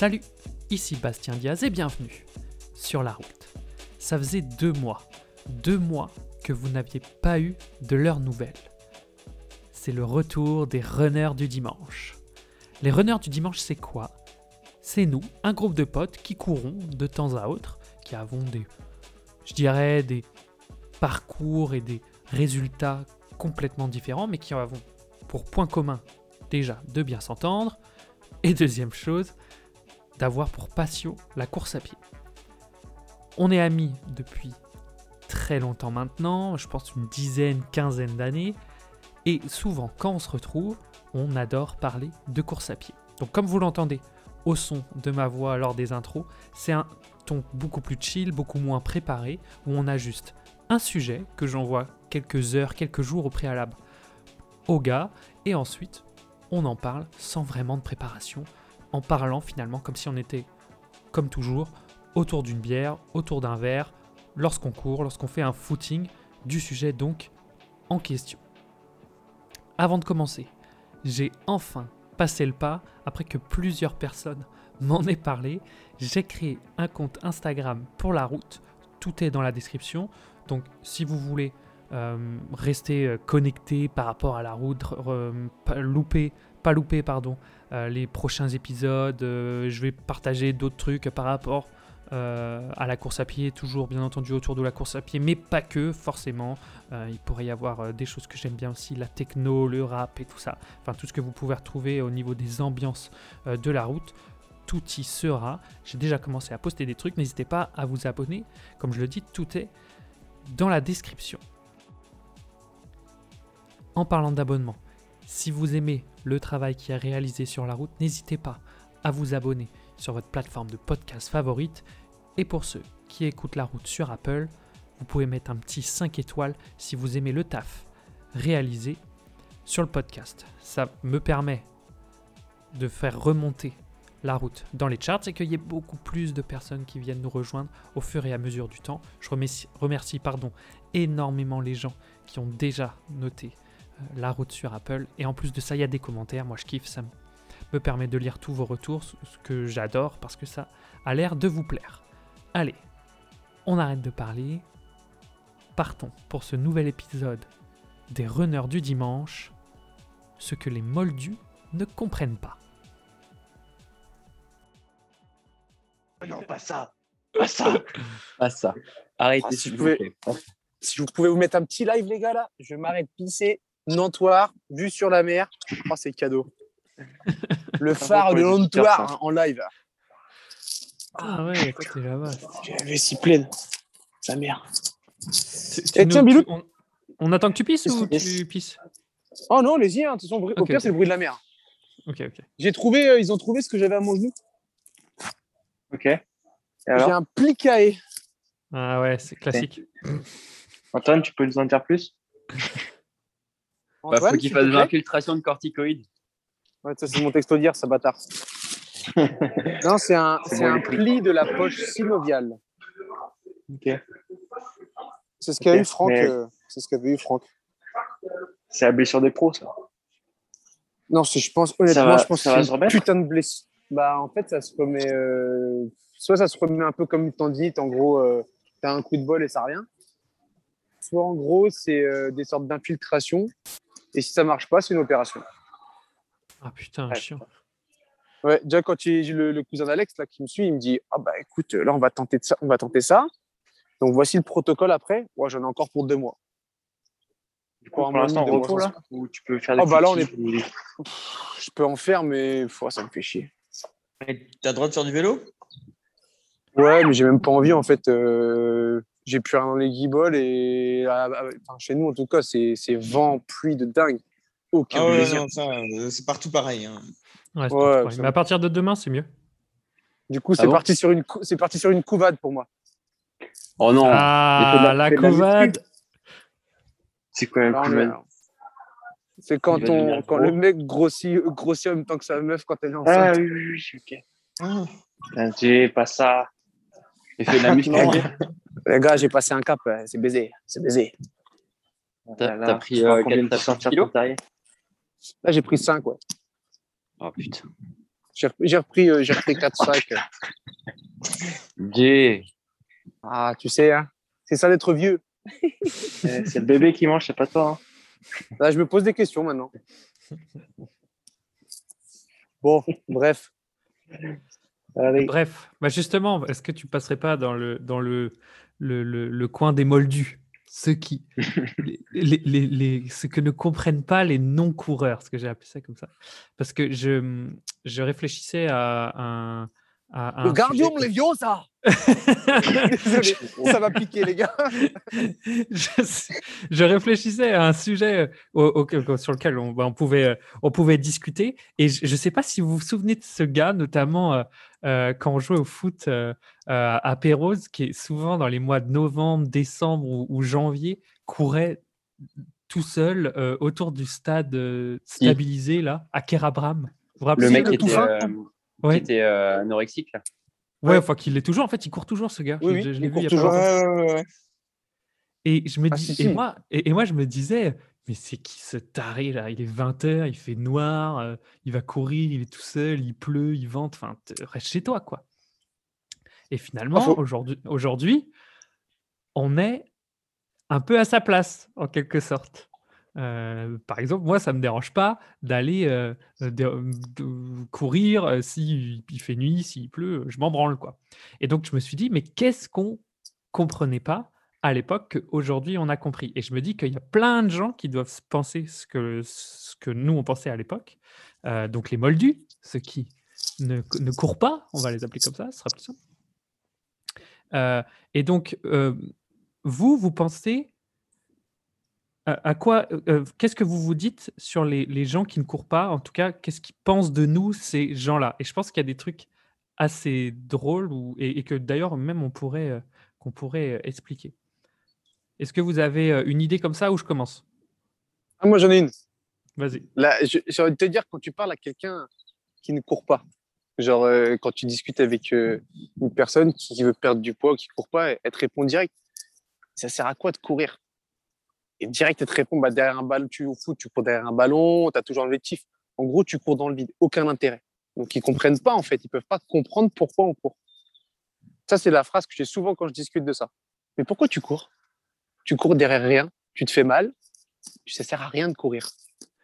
Salut, ici Bastien Diaz et bienvenue sur la route. Ça faisait deux mois, deux mois que vous n'aviez pas eu de leurs nouvelles. C'est le retour des runners du dimanche. Les runners du dimanche, c'est quoi? C'est nous, un groupe de potes qui courons de temps à autre, qui avons des, je des parcours et des résultats complètement différents, mais qui avons pour point commun déjà de bien s'entendre, et deuxième chose, d'avoir pour passion la course à pied. On est amis depuis très longtemps maintenant, je pense une dizaine, quinzaine d'années, et souvent quand on se retrouve, on adore parler de course à pied. Donc comme vous l'entendez au son de ma voix lors des intros, c'est un ton beaucoup plus chill, beaucoup moins préparé, où on a juste un sujet que j'envoie quelques heures, quelques jours au préalable au gars, et ensuite on en parle sans vraiment de préparation, en parlant finalement comme si on était, comme toujours, autour d'une bière, autour d'un verre, lorsqu'on court, lorsqu'on fait un footing, du sujet donc en question. Avant de commencer, j'ai enfin passé le pas après que plusieurs personnes m'en aient parlé. J'ai créé un compte Instagram pour la route. Tout est dans la description. Donc si vous voulez rester euh, connecté par rapport à la route, pas louper, pas louper pardon, euh, les prochains épisodes. je vais partager d'autres trucs par rapport à la course à pied, toujours bien entendu autour de la course à pied, mais pas que forcément. il pourrait y avoir des choses que j'aime bien aussi, la techno, le rap et tout ça. Enfin tout ce que vous pouvez retrouver au niveau des ambiances de la route tout y sera. J'ai déjà commencé à poster des trucs, n'hésitez pas à vous abonner. Comme je le dis, tout est dans la description. En parlant d'abonnement, si vous aimez le travail qui est réalisé sur la route, n'hésitez pas à vous abonner sur votre plateforme de podcast favorite. Et pour ceux qui écoutent la route sur Apple, vous pouvez mettre un petit 5 étoiles si vous aimez le taf réalisé sur le podcast. Ça me permet de faire remonter la route dans les charts et qu'il y ait beaucoup plus de personnes qui viennent nous rejoindre au fur et à mesure du temps. Je remercie, remercie pardon, énormément les gens qui ont déjà noté la route sur Apple. Et en plus de ça, il y a des commentaires. Moi, je kiffe. Ça me permet de lire tous vos retours, ce que j'adore parce que ça a l'air de vous plaire. Allez, on arrête de parler. Partons pour ce nouvel épisode des runners du dimanche. Ce que les moldus ne comprennent pas. Non, pas ça. Pas ça. pas ça. Arrêtez, ah, si, vous pouvez, si vous pouvez vous mettre un petit live, les gars, là, je m'arrête pisser Nantoire, vue sur la mer. Oh, c'est cadeau. Le phare de Nantoire en live. Ah ouais, c'est là-bas. J'ai si pleine. Sa mère. Eh, tiens, Bilou. On, attend que tu pisses ou tu pisses? Oh non, allez-y. Hein. au pire, c'est le bruit de la mer. Ok, ok. J'ai trouvé, euh, ils ont trouvé ce que j'avais à mon genou. Ok. J'ai un plicaé. Ah ouais, c'est classique. Antoine, tu peux nous en dire plus? bah, faut qu'il fasse de l'infiltration de corticoïdes. Ouais, ça, c'est mon texto d'hier, ça bâtard. non, c'est un, c'est un pli de la poche synoviale. Ok. C'est ce qu'a eu Franck. Euh, c'est ce qu'avait eu Franck. C'est la blessure des pros, ça. Non, je pense, honnêtement, je pense que c'est une putain de blessure. Bah, en fait, ça se remet. Euh, soit ça se remet un peu comme une tendinite, en gros, euh, tu as un coup de bol et ça rien. Soit en gros, c'est des sortes d'infiltration et si ça marche pas, c'est une opération. Ah putain, chiant. Ouais, déjà quand j'ai le, le, cousin d'Alex là qui me suit, il me dit ah bah écoute, là on va tenter ça, on va tenter ça. Donc voici le protocole après. Moi j'en ai encore pour deux mois. Du coup, pour l'instant, en repos là Ou tu peux faire des oh, bah là, on est... Je peux en faire, mais ça me fait chier. Tu as le droit de faire du vélo? Ouais, mais j'ai même pas envie en fait. Euh j'ai plus rien dans les guibolles et ah, bah, chez nous en tout cas c'est vent pluie de dingue. Aucun ah plaisir. euh, c'est partout pareil hein. mais à partir de demain c'est mieux. Du coup ah c'est parti sur une c'est parti sur une couvade pour moi. Oh non ah la couvade. c'est quoi la couvade c'est quand on quand le mec grossit grossit en même temps que sa meuf quand elle est enceinte. ah oui oui oui ok. Ah. pas ça. J'ai fait de la musique Les gars, j'ai passé un cap, euh, c'est baisé, c'est baisé. T'as pris euh, combien de kilos Là, j'ai pris 5, ouais. Oh putain. J'ai repris, euh, j'ai repris 4 sacs. J. Ah, tu sais, hein, c'est ça d'être vieux. c'est le bébé qui mange, c'est pas toi. Hein. Là, je me pose des questions maintenant. Bon, bref. Bref, bah justement, est-ce que tu passerais pas dans le, dans le, le, le, coin des moldus ceux qui les, les, les, ceux que ne comprennent pas les non-coureurs, ce que j'ai appelé ça comme ça. Parce que je, je réfléchissais à un, le Gardium Leviosa Désolé, ça va piquer, les gars. je, réfléchissais à un sujet sur lequel on, bah, on, pouvait, euh, on pouvait discuter. Et je ne sais pas si vous vous souvenez de ce gars, notamment euh, euh, quand on jouait au foot à Pérouse, qui est souvent dans les mois de novembre, décembre ou, janvier, courait tout seul autour du stade stabilisé, là, à Kerabram. Vous vous le mec qui était, qui était euh, anorexique. Là. Ouais, enfin qu'il l'est toujours. En fait, il court toujours ce gars. Oui, je, l'ai vu il toujours. et je me ah, dis, et, moi, et, moi, je me disais, mais c'est qui ce taré là? Il est 20h, il fait noir, euh, il va courir, il est tout seul, il pleut, il vente. Enfin, reste chez toi, quoi. Et finalement, aujourd'hui, aujourd'hui, on est un peu à sa place, en quelque sorte. Euh, par exemple, moi, ça ne me dérange pas d'aller euh, courir euh, s'il il fait nuit, s'il pleut, je m'en branle. Quoi. Et donc, je me suis dit, mais qu'est-ce qu'on comprenait pas à l'époque qu'aujourd'hui on a compris Et je me dis qu'il y a plein de gens qui doivent penser ce que, nous, on pensait à l'époque. donc, les moldus, ceux qui ne, ne, courent pas, on va les appeler comme ça, ce sera plus simple. et donc, vous, vous pensez à quoi, euh, euh, qu'est-ce que vous vous dites sur les, les, gens qui ne courent pas? En tout cas, qu'est-ce qu'ils pensent de nous, ces gens-là? Et je pense qu'il y a des trucs assez drôles ou, et, que d'ailleurs même on pourrait, euh, qu'on pourrait expliquer. Est-ce que vous avez une idée comme ça ou je commence? Ah, Moi j'en ai une. Vas-y. J'ai envie de te dire, quand tu parles à quelqu'un qui ne court pas, genre quand tu discutes avec une personne qui veut perdre du poids, qui ne court pas, elle te répond direct. Ça sert à quoi de courir? Et direct, elle te répond bah, derrière un ballon, tu au foot, tu cours derrière un ballon, tu as toujours l'objectif. En gros, tu cours dans le vide, aucun intérêt. Donc, ils ne comprennent pas, en fait. Ils ne peuvent pas comprendre pourquoi on court. Ça, c'est la phrase que j'ai souvent quand je discute de ça. Mais pourquoi tu cours? Tu cours derrière rien, tu te fais mal, ça ne sert à rien de courir.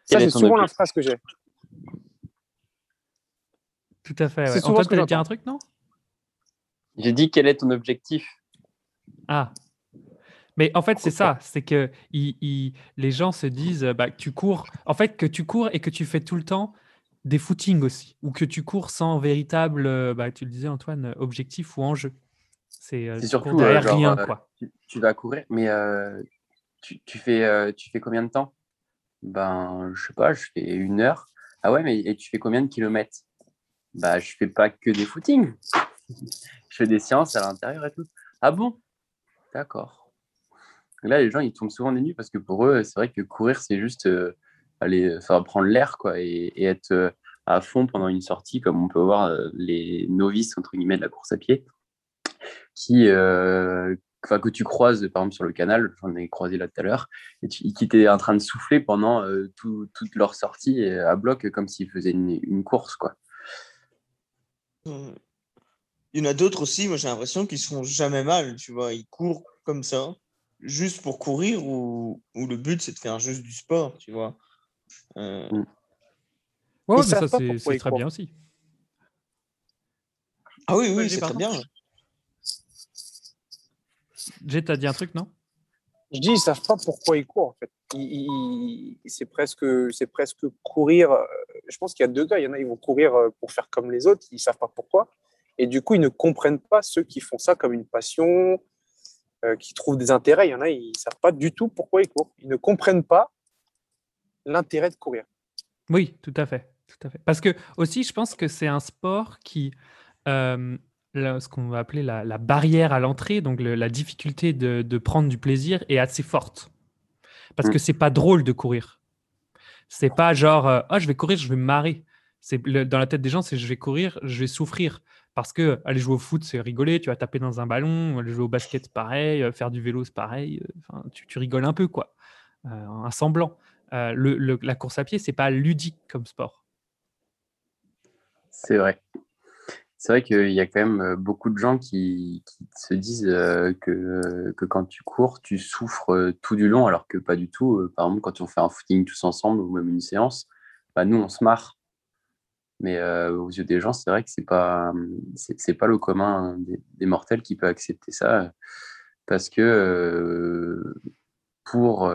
Ça, c'est souvent la phrase que j'ai. Tout à fait. Ouais. Antoine, tu voulais dire un truc, non? J'ai dit quel est ton objectif? Ah, mais en fait, c'est ça, c'est que les gens se disent bah, que tu cours, en fait, que tu cours et que tu fais tout le temps des footings aussi, ou que tu cours sans véritable, bah, tu le disais Antoine, objectif ou enjeu. C'est euh, surtout derrière rien, euh, quoi. Tu, vas courir, mais euh, tu, fais, tu fais combien de temps? Ben, je sais pas, je fais une heure. Ah ouais, mais et tu fais combien de kilomètres? Bah, je fais pas que des footings. je fais des séances à l'intérieur et tout. Ah bon? D'accord là, les gens, ils tombent souvent des nuits parce que pour eux, c'est vrai que courir, c'est juste euh, aller faire prendre l'air quoi, et, être euh, à fond pendant une sortie, comme on peut voir euh, les novices, entre guillemets, de la course à pied, qui, enfin, que tu croises, par exemple, sur le canal, j'en ai croisé là tout à l'heure, et qui étaient en train de souffler pendant toute leur sortie à bloc, comme s'ils faisaient une, une, course. quoi. Il y en a d'autres aussi, moi j'ai l'impression qu'ils se font jamais mal, tu vois, ils courent comme ça juste pour courir ou, ou le but c'est de faire juste du sport, tu vois. Euh... Mm. Ouais, mais ça c'est très bien aussi. Ah oui, oui, c'est très bien. J'ai t'as dit un truc, non? Je dis, ils savent pas pourquoi ils courent en fait. c'est presque, presque courir. Euh, je pense qu'il y a deux gars. Il y en a, ils vont courir euh, pour faire comme les autres. Ils savent pas pourquoi. Et du coup, ils ne comprennent pas ceux qui font ça comme une passion, euh, qui trouvent des intérêts. Il y en a, ils ne savent pas du tout pourquoi ils courent. Ils ne comprennent pas l'intérêt de courir. Oui, tout à fait. Tout à fait. Parce que aussi, je pense que c'est un sport qui, euh, ce qu'on va appeler la, barrière à l'entrée, donc la difficulté de, prendre du plaisir est assez forte. Parce que mm. c'est pas drôle de courir. C'est pas genre, euh, ah, je vais courir, je vais me marrer. C'est dans la tête des gens, c'est je vais courir, je vais souffrir. Parce que aller jouer au foot, c'est rigoler, tu vas taper dans un ballon, aller jouer au basket, pareil, euh, faire du vélo, c'est pareil. Euh, enfin, tu, rigoles un peu, quoi. Euh, un semblant. la course à pied, c'est pas ludique comme sport. C'est vrai. C'est vrai qu'il y a quand même euh, beaucoup de gens qui, se disent euh, que, que, quand tu cours, tu souffres euh, tout du long, alors que pas du tout. Par exemple, quand on fait un footing tous ensemble ou même une séance, bah, nous, on se marre. Mais aux yeux des gens, c'est vrai que c'est pas c'est pas le commun des, mortels qui peut accepter ça, parce que pour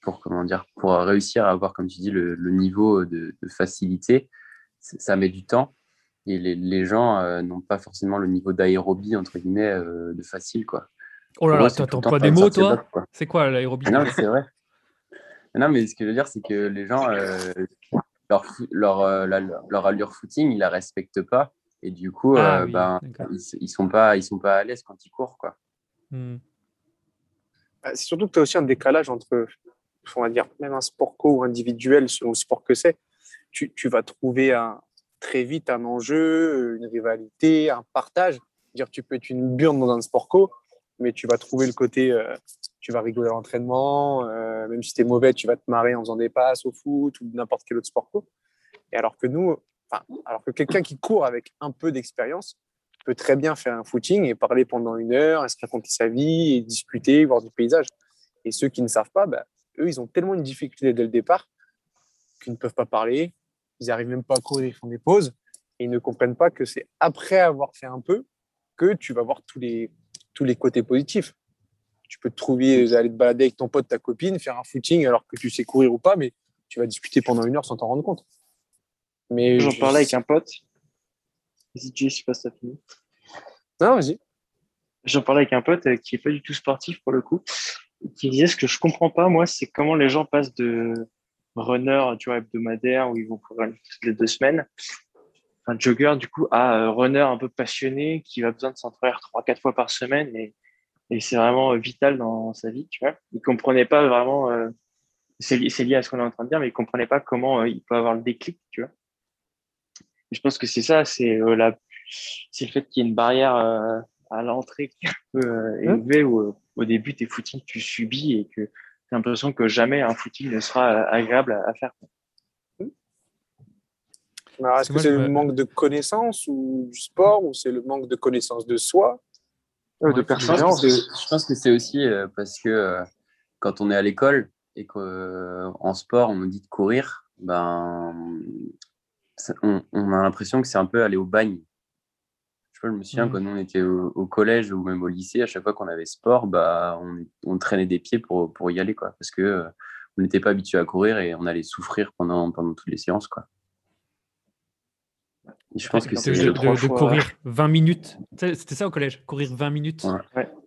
pour comment dire pour réussir à avoir, comme tu dis, le, niveau de facilité, ça met du temps et les, gens euh, n'ont pas forcément le niveau d'aérobie entre guillemets euh, de facile quoi. Oh là là, t'entends pas des mots toi C'est quoi l'aérobie Non, c'est vrai. non, mais ce que je veux dire, c'est que les gens, euh, leur, leur, leur, allure footing, ils la respectent pas. Et du coup, ah ben, ils, ils, sont pas, ils sont pas à l'aise quand ils courent. quoi. Hmm. Bah, c'est surtout que tu as aussi un décalage entre, on va dire, même un sport co ou individuel, selon le sport que c'est. Tu, tu, vas trouver un, très vite un enjeu, une rivalité, un partage. Dire, tu peux être une burne dans un sport co, mais tu vas trouver le côté, euh, tu vas rigoler à l'entraînement, euh, même si tu es mauvais, tu vas te marrer en faisant des passes au foot ou n'importe quel autre sport co. Et alors que nous, enfin, alors que quelqu'un qui court avec un peu d'expérience peut très bien faire un footing et parler pendant une heure, et se raconter sa vie, et discuter, voir du paysage. Et ceux qui ne savent pas, bah, eux, ils ont tellement une difficulté dès le départ qu'ils ne peuvent pas parler, ils n'arrivent même pas à courir, ils font des pauses. Et ils ne comprennent pas que c'est après avoir fait un peu que tu vas voir tous les, tous les côtés positifs. Tu peux te trouver, aller te balader avec ton pote, ta copine, faire un footing alors que tu sais courir ou pas, mais tu vas discuter pendant une heure sans t'en rendre compte. Mais J'en parlais avec un pote. Vas-y, je sais pas si fini. Non, vas-y. J'en parlais avec un pote euh, qui n'est pas du tout sportif pour le coup, qui disait ce que je comprends pas, moi, c'est comment les gens passent de runner, tu vois, hebdomadaire où ils vont courir toutes les deux semaines. Un jogger, du coup, à euh, runner un peu passionné qui va besoin de s'entraîner trois, quatre fois par semaine et, et c'est vraiment euh, vital dans sa vie, tu vois. Il comprenait pas vraiment, euh, c'est lié à ce qu'on est en train de dire, mais il comprenait pas comment il peut avoir le déclic, tu vois. je pense que c'est ça, c'est la, c'est le fait qu'il y ait une barrière à l'entrée qui est un peu élevée où au début tes footings tu subis et que j'ai l'impression que jamais un footing ne sera euh, agréable à, faire. Est-ce que c'est le manque de connaissances ou du sport ou c'est le manque de connaissances de soi? De persévérance Je pense que c'est aussi euh, parce que euh, quand on est à l'école et qu'en sport on nous dit de courir, ben, on, on a l'impression que c'est un peu aller au bagne je, me souviens mmh. quand on était au, collège ou même au lycée, à chaque fois qu'on avait sport, bah, on, traînait des pieds pour, pour y aller, quoi, parce que euh, on n'était pas habitué à courir et on allait souffrir pendant, pendant toutes les séances, quoi. je pense que c'est de, courir 20 minutes. C'était ça au collège, courir 20 minutes.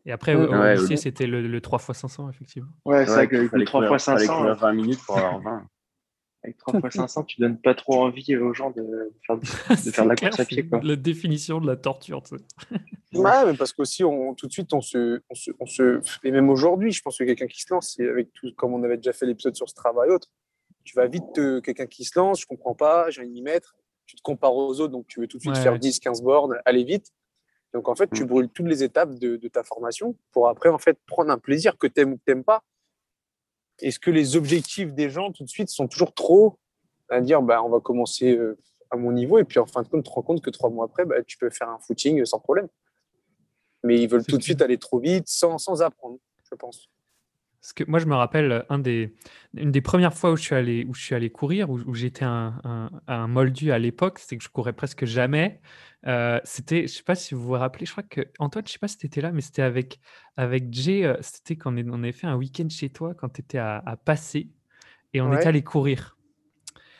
Et après, au, lycée, c'était le, 3 x 500, effectivement. Ouais, c'est vrai que le 3 x 500. courir 20 minutes pour avoir 20 avec 3 x 500, tu donnes pas trop envie aux gens de faire, de, faire de la course à pied. Quoi. La définition de la torture. Tu Ouais, mais parce qu'aussi, on, tout de suite, on se, on se, on se... Et même aujourd'hui, je pense que quelqu'un qui se lance, avec tout, comme on avait déjà fait l'épisode sur ce travail autre, tu vas vite, quelqu'un qui se lance, je comprends pas, j'ai envie d'y mettre, tu te compares aux autres, donc tu veux tout de suite faire 10, 15 bornes, aller vite. Donc en fait, tu mm. brûles toutes les étapes de, de, ta formation pour après en fait prendre un plaisir que tu aimes ou que tu n'aimes pas est-ce que les objectifs des gens tout de suite sont toujours trop à dire bah, on va commencer euh, à mon niveau et puis en fin de compte, tu te rends compte que trois mois après, bah, tu peux faire un footing sans problème. Mais ils veulent tout de suite aller trop vite sans, sans apprendre, je pense. Parce que moi, je me rappelle un des, une des premières fois où je suis allé, où je suis allé courir, où, j'étais un, un, moldu à l'époque, c'est que je courais presque jamais. Euh, c'était, je sais pas si vous vous rappelez, je crois que Antoine, je sais pas si tu étais là, mais c'était avec, avec Jay, euh, c'était quand on, avait fait un week-end chez toi, quand tu étais à, à Passy, et on était allé courir.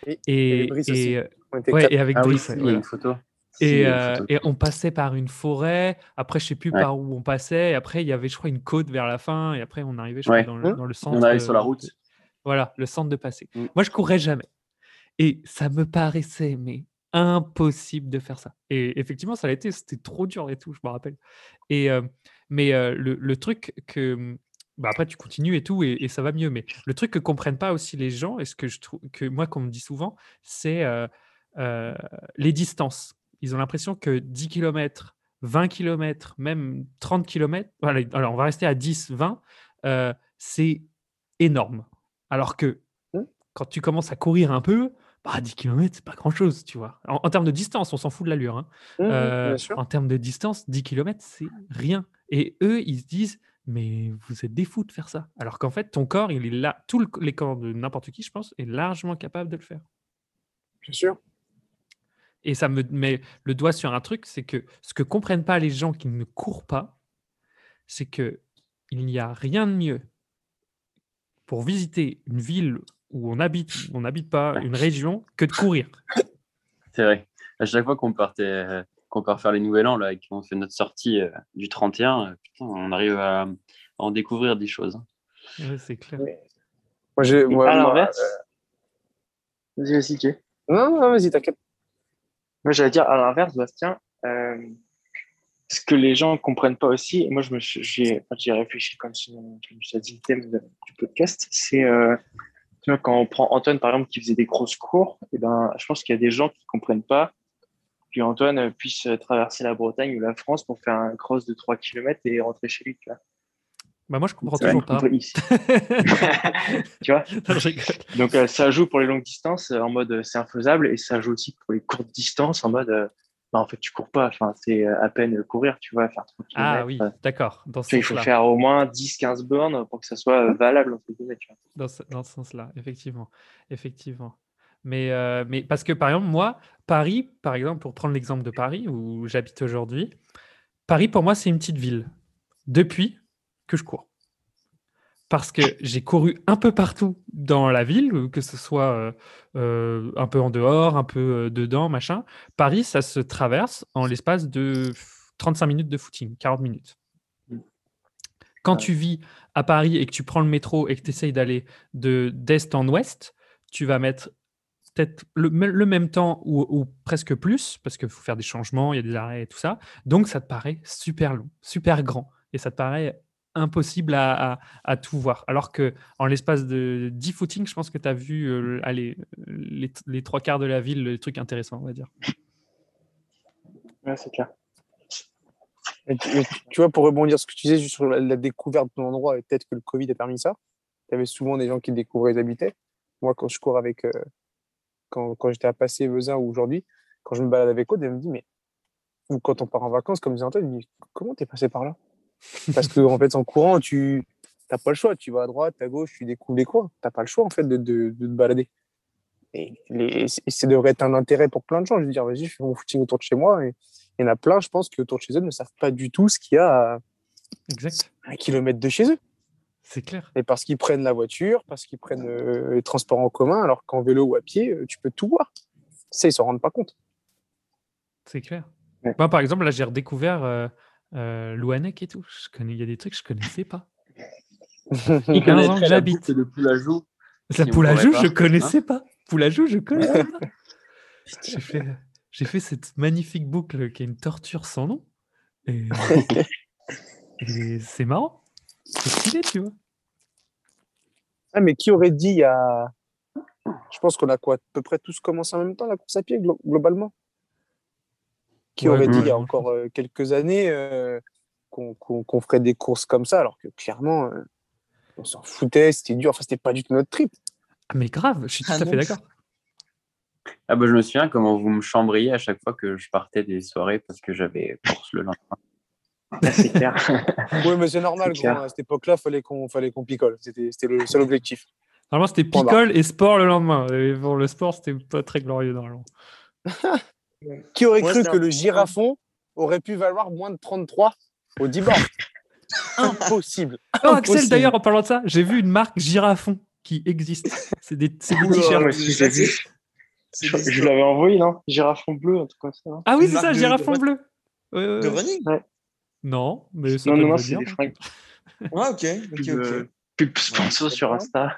Et, et, et, euh, ouais, et avec ah Brice. Oui, une photo. Et, et, on passait par une forêt, après je sais plus par où on passait, et après il y avait je crois une côte vers la fin, et après on arrivait je crois, dans, le, dans, le, centre. On arrivait sur la route. voilà, le centre de passé. Mmh. Moi je courais jamais. Et ça me paraissait mais impossible de faire ça. Et effectivement, ça a été, c'était trop dur et tout, je me rappelle. Et, mais le, truc que. Mmh, bah après, tu continues et tout, et, ça va mieux. Mais le truc que comprennent pas aussi les gens, et ce que je trouve que moi, qu'on me dit souvent, c'est les distances. Ils ont l'impression que 10 km, 20 km, même 30 km, alors on va rester à 10, 20, c'est énorme. Alors que mmh. quand tu commences à courir un peu, bah, 10 km, c'est pas grand-chose, tu vois. En, termes de distance, on s'en fout de l'allure. Hein. Mmh, euh, en termes de distance, 10 km, c'est rien. Et eux, ils se disent, mais vous êtes des fous de faire ça. Alors qu'en fait, ton corps, il est là, tous les corps de n'importe qui, je pense, est largement capable de le faire. Bien sûr. Et ça me met le doigt sur un truc, c'est que ce que comprennent pas les gens qui ne courent pas, c'est que il n'y a rien de mieux pour visiter une ville où on habite, on n'habite pas, une région, que de courir. C'est vrai. À chaque fois qu'on partait, qu'on part faire les Nouvel An, là, et qu'on fait notre sortie euh, du 31, euh, putain, on arrive à, en découvrir des choses. Hein. c'est clair. Moi, j'ai. à l'inverse. Euh, vas-y, vas-y, Non, non, vas-y, t'inquiète. Moi, j'allais dire à l'inverse, Bastien, ce que les gens ne comprennent pas aussi, et moi, je j'ai, réfléchi comme je me suis dit le thème du podcast, c'est quand on prend Antoine, par exemple, qui faisait des grosses cours, et ben, je pense qu'il y a des gens qui ne comprennent pas que Antoine puisse traverser la Bretagne ou la France pour faire un cross de 3 km et rentrer chez lui. Bah moi, je comprends toujours pas. tu vois Donc, euh, ça joue pour les longues distances en mode euh, c'est infaisable et ça joue aussi pour les courtes distances en mode euh, bah, en fait, tu cours pas. Enfin, c'est à peine courir, tu vois, faire 3 km. Ah oui, d'accord. Il faut faire au moins 10-15 bornes pour que ça soit valable. Dans ce, dans ce sens-là, effectivement. Effectivement. Mais, euh, mais parce que, par exemple, moi, Paris, par exemple, pour prendre l'exemple de Paris, où j'habite aujourd'hui, Paris, pour moi, c'est une petite ville. Depuis que je cours. Parce que j'ai couru un peu partout dans la ville, que ce soit euh, euh, un peu en dehors, un peu dedans, machin. Paris, ça se traverse en l'espace de 35 minutes de footing, 40 minutes. Quand tu vis à Paris et que tu prends le métro et que tu essayes d'aller d'est en ouest, tu vas mettre peut-être le, même temps ou, presque plus, parce qu'il faut faire des changements, il y a des arrêts et tout ça. Donc, ça te paraît super long, super grand. Et ça te paraît impossible à, tout voir. Alors que en l'espace de 10 footings, je pense que tu as vu euh, les, trois quarts de la ville, les trucs intéressants, on va dire. Ouais, c'est clair. tu, vois, pour rebondir sur ce que tu disais sur la, découverte de l'endroit, et peut-être que le Covid a permis ça, il y avait souvent des gens qui découvraient les habitats. Moi, quand je cours avec, euh, quand, quand j'étais à Passé, Vezin ou aujourd'hui, quand je me balade avec Aude, elle me dit, mais ou quand on part en vacances, comme disait Antoine, elle me dit, comment t'es passé par là? Parce que en fait, en courant, tu n'as pas le choix. Tu vas à droite, à gauche, tu découvres les coins. Tu n'as pas le choix en fait de, de, de te balader. Et, les, ça devrait être un intérêt pour plein de gens. Je veux dire, vas-y, je fais mon footing autour de chez moi. Et il y en a plein, je pense, qui autour de chez eux ne savent pas du tout ce qu'il y a à exact. un kilomètre de chez eux. C'est clair. Et parce qu'ils prennent la voiture, parce qu'ils prennent euh, les transports en commun, alors qu'en vélo ou à pied, euh, tu peux tout voir. Ça, ils s'en rendent pas compte. C'est clair. Moi, par exemple, là, j'ai redécouvert euh, euh Louanec et tout. Je connais, il y a des trucs que je connaissais pas. Il y 15 ans que j'habite. Le Poulajou. La Poulajou, je connaissais hein pas. Poulajou, je connaissais pas. j'ai fait, j'ai fait cette magnifique boucle qui est une torture sans nom. et c'est marrant. C'est stylé, tu vois. Ah, mais qui aurait dit il y a. Je pense qu'on a quoi À peu près tous commencé en même temps la course à pied, globalement? Qui aurait dit il y a encore euh, quelques années euh, qu'on ferait des courses comme ça, alors que clairement, euh, on s'en foutait, c'était dur, enfin, c'était pas du tout notre trip. Ah, mais grave, je suis tout à fait d'accord. Ah bah, je me souviens comment vous me chambriez à chaque fois que je partais des soirées parce que j'avais course le lendemain. c'est clair. oui, mais c'est normal. à cette époque-là, il fallait qu'on fallait qu'on picole. C'était le seul objectif. Normalement, c'était picole et sport le lendemain. Et pour le sport, c'était pas très glorieux normalement. Qui aurait cru que le girafon aurait pu valoir moins de 33 au 10 bords Impossible. Oh, Axel, d'ailleurs, en parlant de ça, j'ai vu une marque girafon qui existe. C'est des, des t-shirts. Je, l'avais envoyé, non? Girafon bleu, en tout cas. Ça, ah oui, c'est ça, girafon bleu. De running? Non, mais ça Non, non, c'est des fringues. Ah, ok. ok, ok. Pub sponsor sur Insta.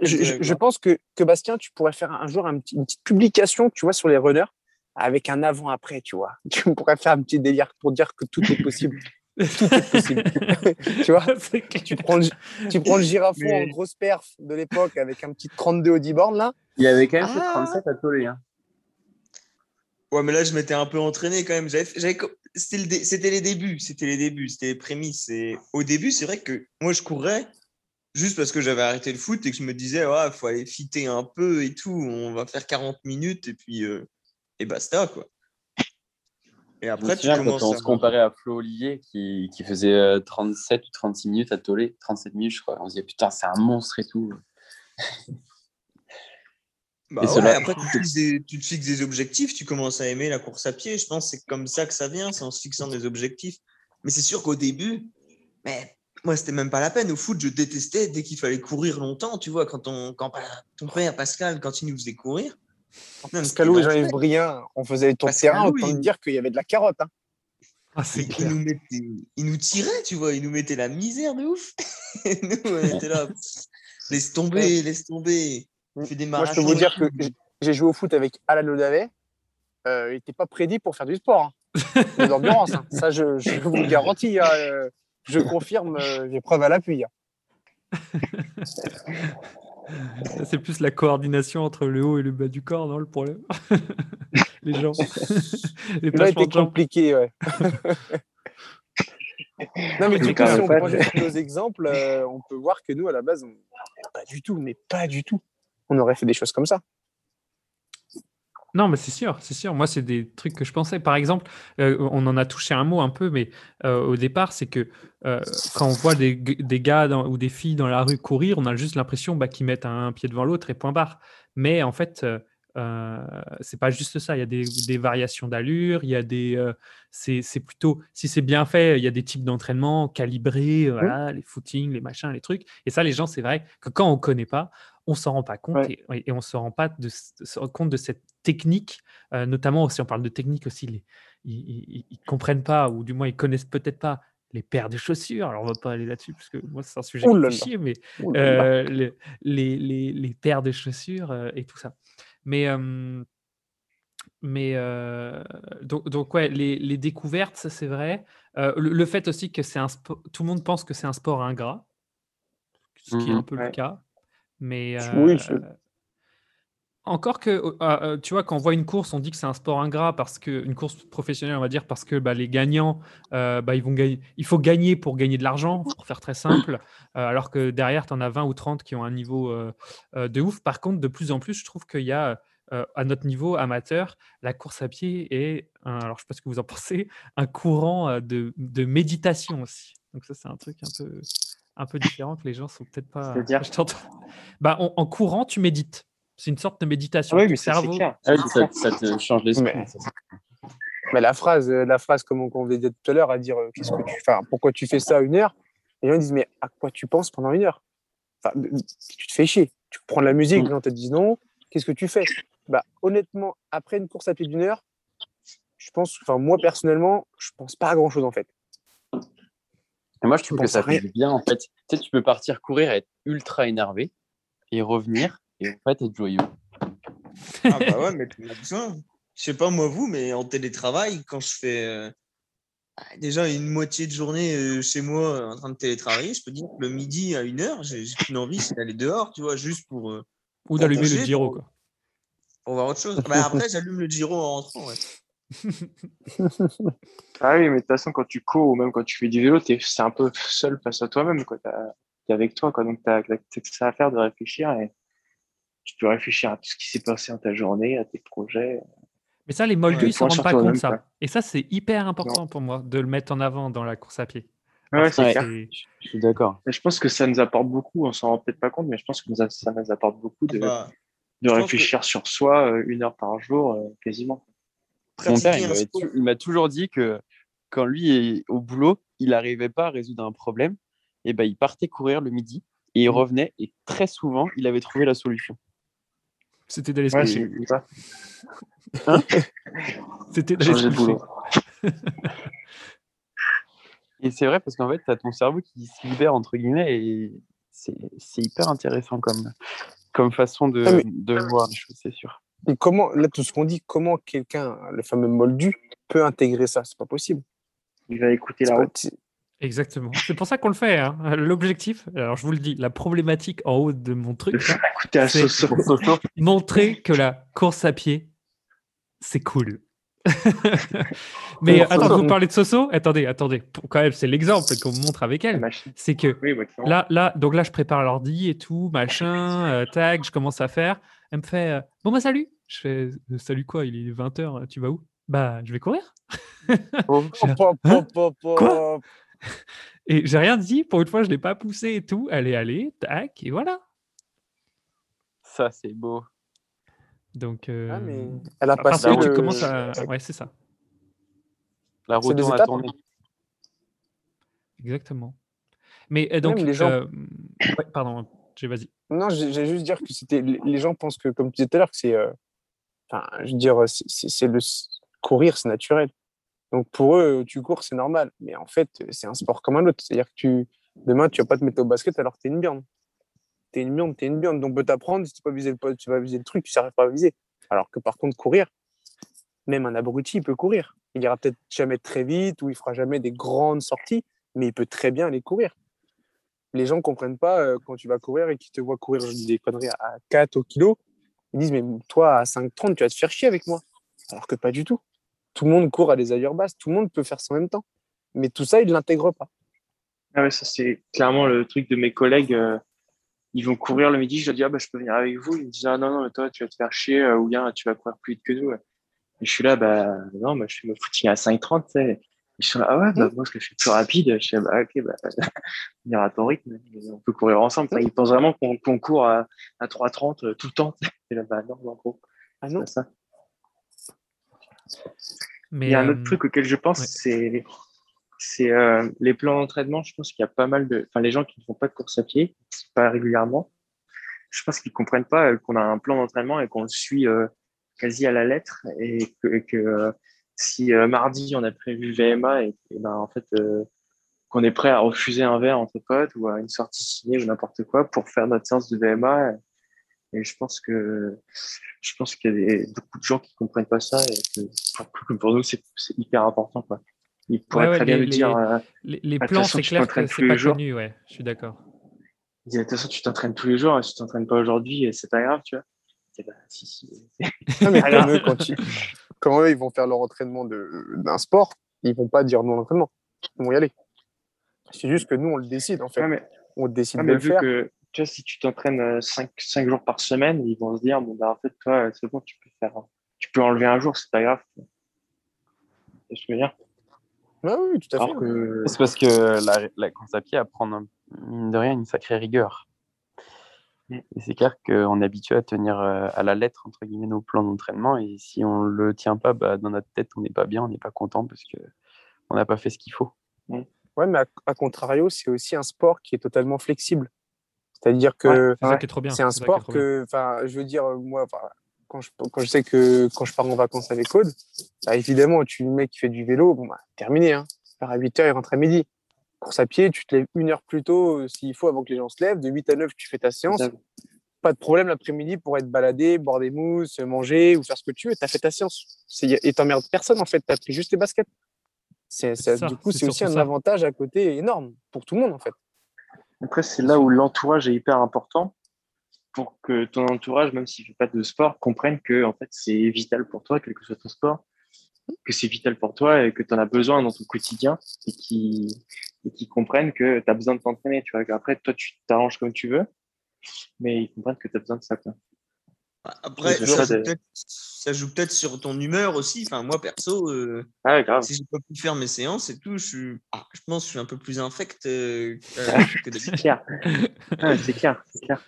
je, pense que, que, Bastien, tu pourrais faire un jour une petite publication, tu vois, sur les runners, avec un avant-après, tu vois. Tu pourrais faire un petit délire pour dire que tout est possible. tout est possible. tu vois? Tu prends, le, tu prends le girafon en grosse perf de l'époque avec un petit 32 au 10 bornes, là. Il y avait quand même ah. 37 à Tolé. Hein. Ouais, mais là, je m'étais un peu entraîné quand même. C'était les débuts, c'était les débuts, c'était les prémices. Et au début, c'est vrai que moi, je courais juste parce que j'avais arrêté le foot et que je me disais, il faut aller fitter un peu et tout, on va faire 40 minutes et puis euh, et basta, quoi. Et après, tu commences quand on se comparait à Flo Olivier qui, qui faisait 37 ou 36 minutes à Tolé, 37 minutes, je crois. On se disait, putain, c'est un monstre et tout. Bah après, tu, tu, te fixes des objectifs, tu commences à aimer la course à pied. Je pense que c'est comme ça que ça vient, c'est en se fixant des objectifs. Mais c'est sûr qu'au début, mais moi, c'était même pas la peine. Au foot, je détestais dès qu'il fallait courir longtemps. Tu vois, quand, on, quand ton père Pascal, quand il nous faisait courir. Pascal et Jean-Yves Briand, on faisait les tours de terrain, autant il... dire qu'il y avait de la carotte. Hein. Ah, il, nous mettait, il, nous tirait, tu vois, il nous mettait la misère de ouf. et nous, on était là, laisse tomber, laisse tomber. Moi, je peux vous dire que j'ai joué au foot avec Alain Odavet. Euh, il n'était pas prédit pour faire du sport, hein. de l'endurance. Hein. Ça, je, vous le garantis. Hein. Euh, je confirme, euh, j'ai preuve à l'appui. C'est plus la coordination entre le haut et le bas du corps, non, le problème Les gens. Les Là, été compliqué, ouais. non, mais du coup, si on prend nos exemples, on peut voir que nous, à la base, on... pas du tout, mais pas du tout on aurait fait des choses comme ça. Non, mais c'est sûr, c'est sûr. Moi, c'est des trucs que je pensais. Par exemple, euh, on en a touché un mot un peu, mais euh, au départ, c'est que euh, quand on voit des, gars ou des filles dans la rue courir, on a juste l'impression bah, qu'ils mettent un, pied devant l'autre et point barre. Mais en fait, c'est pas juste ça. Il y a des, variations d'allure. Il y a des, c'est plutôt, si c'est bien fait, il y a des types d'entraînement calibrés, voilà, les footings, les machins, les trucs. Et ça, les gens, c'est vrai que quand on connaît pas, on s'en rend pas compte et, on se rend pas de, compte de cette technique, euh, notamment si on parle de technique aussi, ils, ne comprennent pas ou du moins ils connaissent peut-être pas les paires de chaussures. Alors on va pas aller là-dessus parce que moi c'est un sujet qui chier, mais euh, les, les, les, paires de chaussures euh, et tout ça. Mais mais donc, donc, ouais, les, les découvertes, ça c'est vrai. Le, fait aussi que c'est un tout le monde pense que c'est un sport ingrat, ce qui est un mmh peu le cas. Mais oui, encore que, ah, tu vois, quand on voit une course, on dit que c'est un sport ingrat parce que une course professionnelle, on va dire, parce que bah, les gagnants, bah, ils vont gagner. Il faut gagner pour gagner de l'argent, pour faire très simple. alors que derrière, tu en as 20 ou 30 qui ont un niveau de ouf. Par contre, de plus en plus, je trouve qu'il y a à notre niveau amateur, la course à pied est, alors je sais pas ce que vous en pensez, un courant de, de méditation aussi. Donc ça, c'est un truc un peu un peu différent que les gens sont peut-être pas. C'est-à-dire bah, en, courant, tu médites. C'est une sorte de méditation. Oui, mais cerveau. Ah ça, te change l'esprit. Mais... la phrase, euh, la phrase comme on vous dit tout à l'heure, à dire euh, qu'est-ce que tu fais, pourquoi tu fais ça une heure, les gens disent mais à quoi tu penses pendant une heure? Enfin, Tu te fais chier. Tu prends de la musique, mm. les gens te disent non. Qu'est-ce que tu fais? Bah honnêtement, après une course à pied d'une heure, je pense, enfin moi personnellement, je pense pas à grand chose en fait moi, je trouve que ça fait bien, en fait. Tu sais, tu peux partir courir et être ultra énervé et revenir et en fait être joyeux. Ah bah ouais, mais tu as besoin. Je sais pas moi vous, mais en télétravail, quand je fais euh, déjà une moitié de journée euh, chez moi en train de télétravailler, je peux dire que le midi à une heure, j'ai qu'une envie, c'est d'aller dehors, tu vois, juste pour. Euh, Ou d'allumer le gyro, quoi. Pour voir autre chose. Bah, après, j'allume le gyro en rentrant, ouais. ah oui, mais de toute façon, quand tu cours ou même quand tu fais du vélo, c'est un peu seul face à toi-même. Tu es avec toi, quoi. donc tu as, ça à faire de réfléchir et tu peux réfléchir à tout ce qui s'est passé dans ta journée, à tes projets. Mais ça, les moldus, ils ne s'en rendent pas compte, ça. Et ça, c'est hyper important pour moi de le mettre en avant dans la course à pied. Ouais, c'est Je suis d'accord. Je pense que ça nous apporte beaucoup, on s'en rend peut-être pas compte, mais je pense que ça nous apporte beaucoup de, ah bah, de réfléchir sur soi euh, une heure par jour, euh, quasiment. Mon père, il m'a toujours dit que quand lui est au boulot, il n'arrivait pas à résoudre un problème. Et ben, il partait courir le midi et il mmh. revenait et très souvent, il avait trouvé la solution. C'était d'aller se hein? C'était d'aller se et c'est vrai parce qu'en fait, tu as ton cerveau qui se libère, entre guillemets, et c'est hyper intéressant comme, comme façon de, ah, de voir les choses, c'est sûr comment, là, tout ce qu'on dit, comment quelqu'un, le fameux moldu, peut intégrer ça? C'est pas possible. Il va écouter la route. Exactement. C'est pour ça qu'on le fait. Hein. L'objectif, alors je vous le dis, la problématique en haut de mon truc, c'est montrer que la course à pied, c'est cool. Mais attends, vous parlez de Soso Attendez, attendez. Quand même, c'est l'exemple qu'on montre avec elle. C'est que là, là, donc là, je prépare l'ordi et tout, machin, euh, tag, je commence à faire. Elle me fait euh, Bon, bah, salut. Je fais euh, Salut quoi Il est 20h, tu vas où? Bah, je vais courir. Oh, hein? quoi? Et j'ai rien dit. Pour une fois, je ne l'ai pas poussé et tout. Elle est allée, tac, et voilà. Ça, c'est beau. Donc, euh... ah, mais elle a passé. Le... tu commences à. Ouais, c'est ça. La route a tourné. Exactement. Mais donc, les gens. Euh... Ouais, pardon, vas-y. Non, j'ai juste dire que c'était. Les gens pensent que, comme tu disais tout à l'heure, que c'est. Enfin, je veux dire, c'est le courir, c'est naturel. Donc pour eux, tu cours, c'est normal. Mais en fait, c'est un sport comme un autre. C'est-à-dire que tu, demain, tu vas pas te mettre au basket alors que tu es une berne t'es une viande, t'es une viande. Donc, on peut t'apprendre, si tu, pas viser le, tu vas viser le truc, tu ne pas à viser. Alors que par contre, courir, même un abruti, il peut courir. Il ira peut-être jamais très vite ou il fera jamais des grandes sorties, mais il peut très bien aller courir. Les gens ne comprennent pas euh, quand tu vas courir et qu'ils te voient courir, des conneries, à 4 au kilo. Ils disent, mais toi, à 5,30, tu vas te faire chier avec moi. Alors que pas du tout. Tout le monde court à des allures basses, tout le monde peut faire ça en même temps. Mais tout ça, ils ne l'intègrent pas. Ah ouais, ça, c'est clairement le truc de mes collègues. Euh, ils vont courir le midi, je leur dis, ah, bah, je peux venir avec vous. Ils me disent, ah non, non, toi, tu vas te faire chier, euh, ou bien tu vas courir plus vite que nous. Et je suis là, bah, non, moi, je fais mon footing à 5,30, tu sais. Ils sont là, ah ouais, bah, moi, je le fais plus rapide. Je suis là, bah, ok, bah, on ira à ton rythme, on peut courir ensemble. ils pensent vraiment qu'on court à, à 3,30 euh, tout le temps. Et là, bah, non, en gros. Ah non? Ça. Mais, Il y a un autre euh, truc auquel je pense, c'est c'est euh, les plans d'entraînement. Je pense qu'il y a pas mal de, enfin, les gens qui ne font pas de course à pied, pas régulièrement, je pense qu'ils comprennent pas qu'on a un plan d'entraînement et qu'on le suit euh, quasi à la lettre et que, si mardi on a prévu VMA et, ben en fait qu'on est prêt à refuser un verre entre potes ou à une sortie ciné ou n'importe quoi pour faire notre séance de VMA. Et, je pense que je pense qu'il y a beaucoup de gens qui comprennent pas ça et que pour, pour nous c'est hyper important quoi. Il pourrait très bien les, dire. Euh, les, plans, c'est clair que c'est pas connu, ouais, je suis d'accord. De toute façon, tu t'entraînes tous les jours, et si tu t'entraînes pas aujourd'hui, c'est pas grave, tu vois. Bah, si, si. non, mais quand, quand, eux, ils vont faire leur entraînement d'un sport, ils vont pas dire non l'entraînement. Ils vont y aller. C'est juste que nous, on le décide, en fait. mais, on décide de le vu faire. Que, tu vois, si tu t'entraînes 5, euh, 5, jours par semaine, ils vont se dire, bon, bah, en fait, toi, c'est bon, tu peux faire, tu peux enlever un jour, c'est pas grave. C'est ce que je veux dire. Ah oui, tout à fait. C'est parce que la, la, course à pied apprend, mine de rien, une sacrée rigueur. Et c'est clair qu'on est habitué à tenir euh, à la lettre, entre guillemets, nos plans d'entraînement. Et si on ne le tient pas, bah, dans notre tête, on n'est pas bien, on n'est pas content parce qu'on n'a pas fait ce qu'il faut. Mm. Ouais, mais à, contrario, c'est aussi un sport qui est totalement flexible. C'est-à-dire que c'est un sport que, enfin, je veux dire, moi, quand je, quand je, sais que quand je pars en vacances avec Aude, bah, évidemment, tu le mec qui fait du vélo, bon, bah, terminé. Hein. à 8 h il rentre à midi. Course à pied, tu te lèves une heure plus tôt euh, s'il faut avant que les gens se lèvent. De 8 à 9, tu fais ta séance. Pas de problème l'après-midi pour être baladé, boire des mousses, manger ou faire ce que tu veux. Tu as fait ta séance. Et t'emmerdes personne en fait. Tu as pris juste tes baskets. C'est, du coup, c'est aussi un avantage à côté énorme pour tout le monde en fait. Après, c'est là où l'entourage est hyper important pour que ton entourage, même s'il ne fait pas de sport, comprenne que en fait, c'est vital pour toi, quel que soit ton sport, que c'est vital pour toi et que tu en as besoin dans ton quotidien et qui, et qui comprennent que tu as besoin de t'entraîner. Tu vois, après, toi, tu t'arranges comme tu veux, mais ils comprennent que tu as besoin de ça. Après, ça, joue peut-être sur ton humeur aussi. Enfin, moi, perso, euh, ah si je peux plus faire mes séances et tout, je, ah, je pense que je suis un peu plus infect euh, que, c'est clair. c'est clair, c'est clair.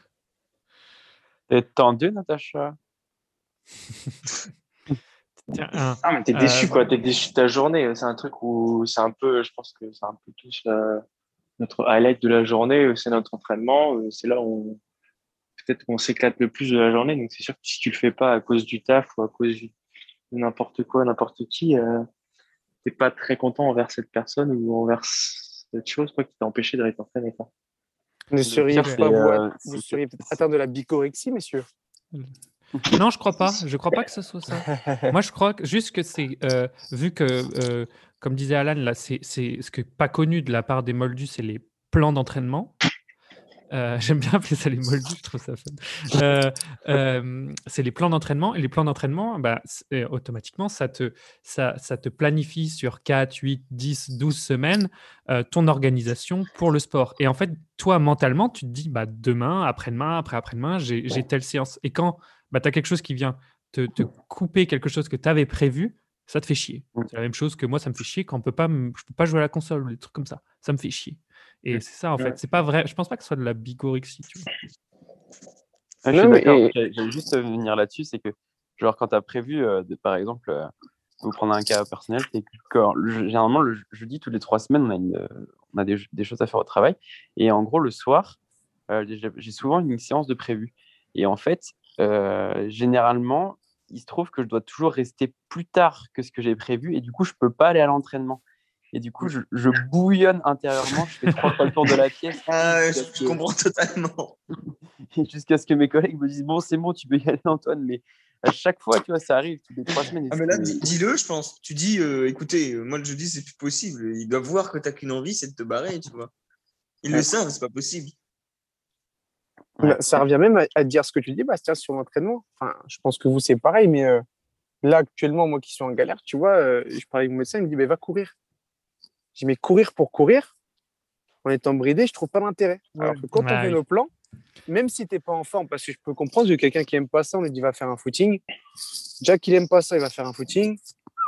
T'es tendu, Natacha? Ah, mais t'es déçu, euh, quoi. T'es déçu de ta journée. C'est un truc où c'est un peu, je pense que c'est un peu tous euh, notre highlight de la journée. C'est notre entraînement. Euh, c'est là où peut-être qu'on s'éclate le plus de la journée. Donc, c'est sûr que si tu le fais pas à cause du taf ou à cause de n'importe quoi, n'importe qui, euh, t'es pas très content envers cette personne ou envers cette chose quoi, qui t'a empêché d'aller t'entraîner. Ne seriez pas vous, vous seriez peut-être atteint de la bicorexie, messieurs non, je crois pas. Je crois pas que ce soit ça. Moi, je crois que juste que c'est euh, vu que, euh, comme disait Alan, là, c'est ce que pas connu de la part des Moldus, c'est les plans d'entraînement. Euh, j'aime bien appeler ça les moldus, je trouve ça fun. C'est les plans d'entraînement. Et les plans d'entraînement, bah, automatiquement, ça te, ça, ça, te planifie sur 4, 8, 10, 12 semaines ton organisation pour le sport. Et en fait, toi, mentalement, tu te dis bah, demain, après-demain, après-après-demain, j'ai telle séance. Et quand bah, tu as quelque chose qui vient te, te couper quelque chose que tu avais prévu, ça te fait chier. C'est la même chose que moi, ça me fait chier quand on peut pas, je peux pas jouer à la console ou des trucs comme ça. Ça me fait chier. Et c'est ça, en fait. C'est pas vrai. Je pense pas que ce soit de la bigorexie. Tu vois. Ah, je suis. J'allais juste venir là-dessus. C'est que, genre, quand tu as prévu, euh, de, par exemple, euh, vous prendre un cas personnel, c'est que généralement, le jeudi, toutes les trois semaines, on a, une, on a des, des, choses à faire au travail. Et en gros, le soir, euh, j'ai souvent une séance de prévu. Et en fait, généralement, il se trouve que je dois toujours rester plus tard que ce que j'ai prévu. Et du coup, je peux pas aller à l'entraînement. Et du coup, je, bouillonne intérieurement, je fais trois fois le tour de la pièce. Ah, je, comprends totalement. Jusqu'à ce que mes collègues me disent Bon, c'est bon, tu peux y aller, Antoine. Mais à chaque fois, tu vois, ça arrive toutes les trois semaines. Ah, mais là, dis-le, je pense. Tu dis euh, Écoutez, euh, moi, le jeudi, c'est plus possible. Ils doivent voir que tu n'as qu'une envie, c'est de te barrer, tu vois. Ils le savent, c'est pas possible. Ça revient même à, dire ce que tu dis, Bastien, sur l'entraînement. Enfin, je pense que vous, c'est pareil, mais euh, là, actuellement, moi qui suis en galère, tu vois, je parlais avec mon médecin, il me dit bah, Va courir. J'ai mais courir pour courir, en étant bridé, je trouve pas l'intérêt. Alors que quand on fait nos plans, même si tu n'es pas en forme, parce que je peux comprendre que quelqu'un qui aime pas ça, on lui dit va faire un footing. Déjà qu'il aime pas ça, il va faire un footing.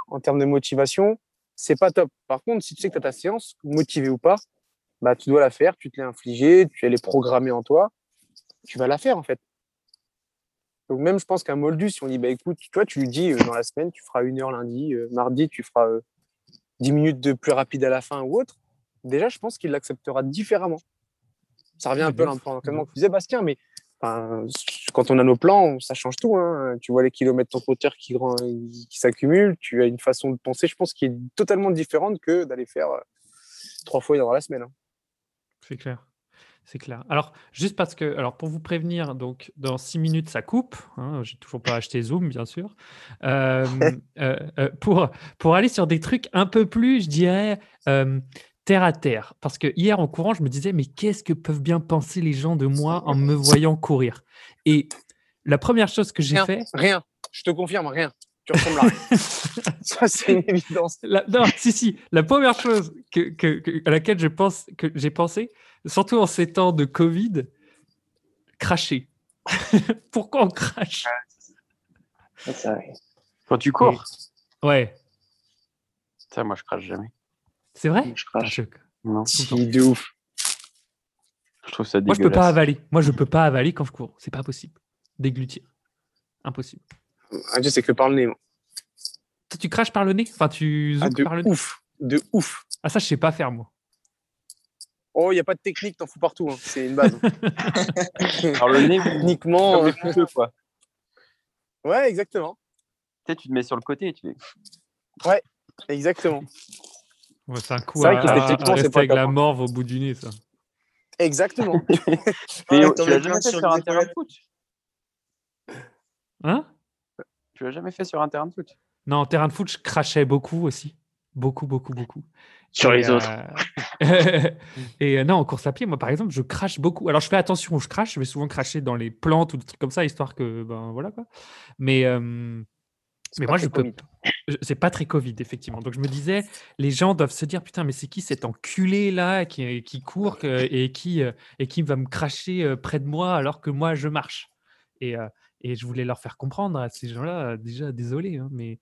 En termes de motivation, c'est pas top. Par contre, si tu sais que tu as ta séance, motivé ou pas, bah, tu dois la faire, tu te l'es infligée, tu est programmée en toi, tu vas la faire en fait. Donc même je pense qu'un moldu, si on dit bah écoute, toi tu lui dis euh, dans la semaine, tu feras une heure lundi, euh, mardi, tu feras euh, 10 minutes de plus rapide à la fin ou autre, déjà, je pense qu'il l'acceptera différemment. Ça revient un peu à l'entraînement que disais, Bastien, mais quand on a nos plans, ça change tout. Hein. Tu vois les kilomètres en hauteur qui, qui s'accumulent, tu as une façon de penser, je pense, qui est totalement différente que d'aller faire euh, trois fois dans la semaine. Hein. C'est clair. C'est clair. Alors, juste parce que, alors pour vous prévenir, donc dans six minutes, ça coupe. Hein, J'ai toujours pas acheté Zoom, bien sûr. Euh, euh, euh, pour, pour aller sur des trucs un peu plus, je dirais, terre à terre. Parce que hier, en courant, je me disais, mais qu'est-ce que peuvent bien penser les gens de moi en me voyant courir? Et la première chose que j'ai fait. Rien. Je te confirme, rien. Tu ressembles à rien. Ça, c'est une évidence. non, si, si. La première chose que, que, à laquelle je pense, que j'ai pensé, surtout en ces temps de Covid, cracher. Pourquoi on crache? Quand tu cours Ouais. Ça, moi, je crache jamais. C'est vrai? Je crache. Non. de ouf. Je trouve ça dégueulasse. Moi, je peux pas avaler. Moi, je peux pas avaler quand je cours. C'est pas possible. Déglutir. Impossible. Ah, je sais que par le nez. Moi. tu craches par le nez? Enfin, tu ah, de par le ouf. De ouf. Ah, ça, je sais pas faire, moi. Oh, il n'y a pas de technique, t'en fous partout. Hein. C'est une base. Alors, le nez, uniquement. Euh... quoi. Ouais, exactement. Tu sais, tu te mets sur le côté et tu fais. Ouais, exactement. c'est un coup à, à, à rester avec la hein. morve au bout du nez, ça. Exactement. Mais tu l'as jamais fait sur un terrain de foot? Hein? Tu l'as jamais fait sur un terrain de foot? Non, en terrain de foot, je crachais beaucoup aussi. Beaucoup, beaucoup, beaucoup. Sur les autres. Euh, et euh, non, en course à pied, moi, par exemple, je crache beaucoup. Alors, je fais attention où je crache. Je vais souvent cracher dans les plantes ou des trucs comme ça, histoire que, ben voilà quoi. Mais, euh, mais moi, je peux. C'est pas très Covid, effectivement. Donc, je me disais, les gens doivent se dire, putain, mais c'est qui cet enculé là qui, qui court et qui, et qui va me cracher près de moi alors que moi, je marche? Et, et je voulais leur faire comprendre à ces gens-là, déjà, désolé, hein, mais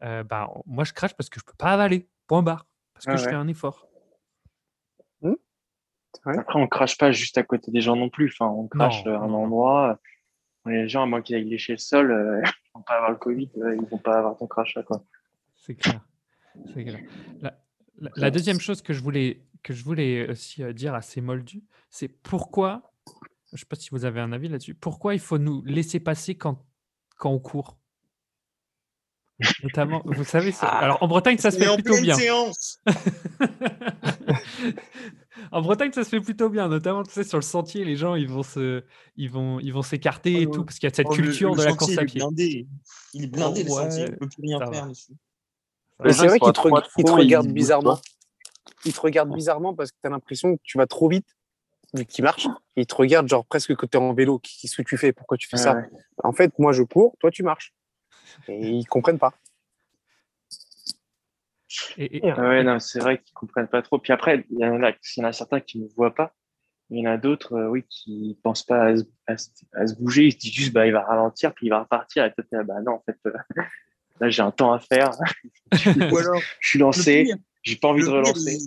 bah, moi, je crache parce que je peux pas avaler. Point barre. Parce que je fais un effort. Mmh. Après, on crache pas juste à côté des gens non plus. Enfin, on crache à un endroit. Les gens, à moins qu'ils aillent lécher le sol, euh, ils vont pas avoir le Covid, euh, ils vont pas avoir ton crachat. C'est clair. clair. La, deuxième chose que je voulais, que je voulais aussi euh, dire à ces moldus, c'est pourquoi, je ne sais pas si vous avez un avis là-dessus, pourquoi il faut nous laisser passer quand, quand on court? Notamment, vous savez, ah, alors en Bretagne, ça se fait plutôt bien. en Bretagne, ça se fait plutôt bien, notamment tu sais, sur le sentier, les gens ils vont se, ils vont, ils vont s'écarter et oh, tout parce qu'il y a cette oh, culture de la course à pied. Il est blindé, le sentier, il peut plus rien faire dessus. C'est vrai qu'il te, te regarde bizarrement. Il te regarde bizarrement parce que tu as l'impression que tu vas trop vite vu qu'il marche, il te regarde genre presque que tu es en vélo. Qu'est-ce que tu fais Pourquoi tu fais ça En fait, moi, je cours, toi, tu marches. Et ils comprennent pas. Et, ouais, non, c'est vrai qu'ils comprennent pas trop. Puis après, il y en a, y en a certains qui ne voient pas. Il y en a d'autres, euh, oui, qui pensent pas à se, à, se, bouger. Ils se disent juste, bah, il va ralentir, puis il va repartir. Et toi, bah non, en fait, euh, là, j'ai un temps à faire. je suis lancé. J'ai pas envie de relancer.